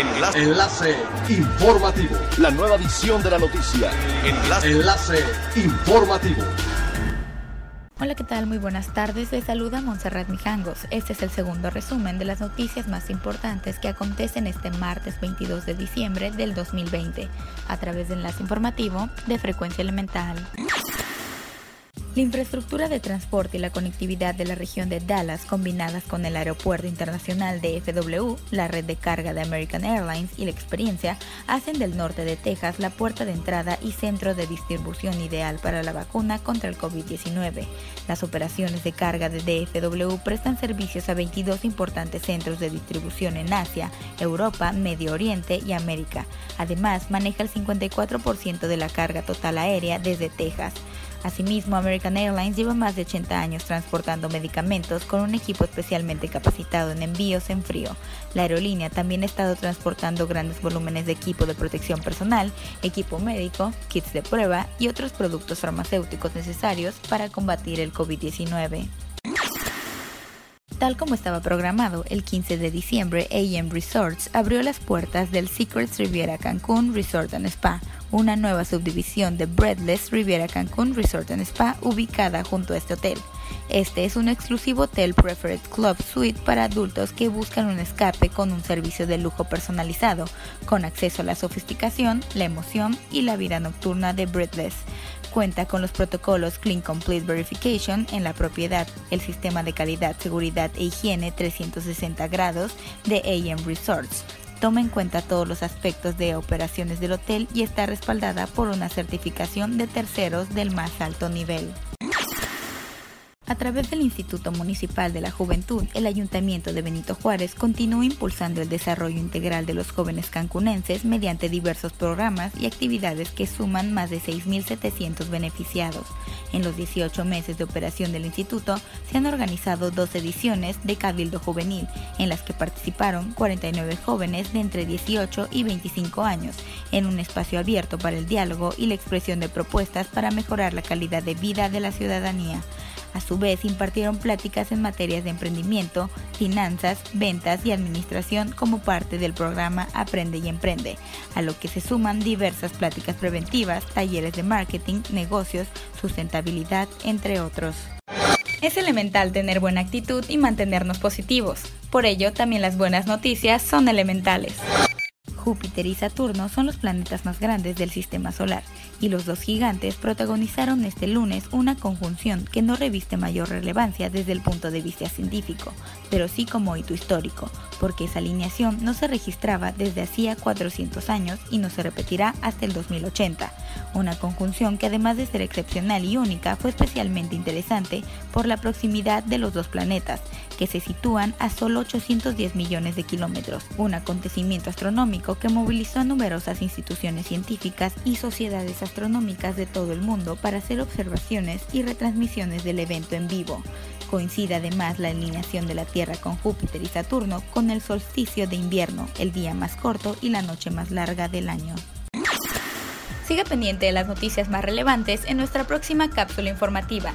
Enlace. Enlace informativo. La nueva edición de la noticia. Enlace. Enlace informativo. Hola, ¿qué tal? Muy buenas tardes. Les saluda Montserrat Mijangos. Este es el segundo resumen de las noticias más importantes que acontecen este martes 22 de diciembre del 2020 a través de enlace informativo de Frecuencia Elemental. La infraestructura de transporte y la conectividad de la región de Dallas, combinadas con el aeropuerto internacional de FW, la red de carga de American Airlines y la experiencia, hacen del norte de Texas la puerta de entrada y centro de distribución ideal para la vacuna contra el COVID-19. Las operaciones de carga de DFW prestan servicios a 22 importantes centros de distribución en Asia, Europa, Medio Oriente y América. Además, maneja el 54% de la carga total aérea desde Texas. Asimismo, American Airlines lleva más de 80 años transportando medicamentos con un equipo especialmente capacitado en envíos en frío. La aerolínea también ha estado transportando grandes volúmenes de equipo de protección personal, equipo médico, kits de prueba y otros productos farmacéuticos necesarios para combatir el COVID-19. Tal como estaba programado, el 15 de diciembre AM Resorts abrió las puertas del Secrets Riviera Cancún Resort and Spa, una nueva subdivisión de Breadless Riviera Cancún Resort and Spa ubicada junto a este hotel. Este es un exclusivo hotel Preferred Club Suite para adultos que buscan un escape con un servicio de lujo personalizado, con acceso a la sofisticación, la emoción y la vida nocturna de Breadless. Cuenta con los protocolos Clean Complete Verification en la propiedad, el sistema de calidad, seguridad e higiene 360 grados de AM Resorts, toma en cuenta todos los aspectos de operaciones del hotel y está respaldada por una certificación de terceros del más alto nivel. A través del Instituto Municipal de la Juventud, el Ayuntamiento de Benito Juárez continúa impulsando el desarrollo integral de los jóvenes cancunenses mediante diversos programas y actividades que suman más de 6.700 beneficiados. En los 18 meses de operación del instituto se han organizado dos ediciones de Cabildo Juvenil, en las que participaron 49 jóvenes de entre 18 y 25 años, en un espacio abierto para el diálogo y la expresión de propuestas para mejorar la calidad de vida de la ciudadanía. A su vez, impartieron pláticas en materias de emprendimiento, finanzas, ventas y administración como parte del programa Aprende y Emprende, a lo que se suman diversas pláticas preventivas, talleres de marketing, negocios, sustentabilidad, entre otros. Es elemental tener buena actitud y mantenernos positivos. Por ello, también las buenas noticias son elementales. Júpiter y Saturno son los planetas más grandes del sistema solar, y los dos gigantes protagonizaron este lunes una conjunción que no reviste mayor relevancia desde el punto de vista científico, pero sí como hito histórico, porque esa alineación no se registraba desde hacía 400 años y no se repetirá hasta el 2080. Una conjunción que además de ser excepcional y única fue especialmente interesante por la proximidad de los dos planetas, que se sitúan a solo 810 millones de kilómetros, un acontecimiento astronómico que movilizó a numerosas instituciones científicas y sociedades astronómicas de todo el mundo para hacer observaciones y retransmisiones del evento en vivo. Coincide además la alineación de la Tierra con Júpiter y Saturno con el solsticio de invierno, el día más corto y la noche más larga del año. Siga pendiente de las noticias más relevantes en nuestra próxima cápsula informativa.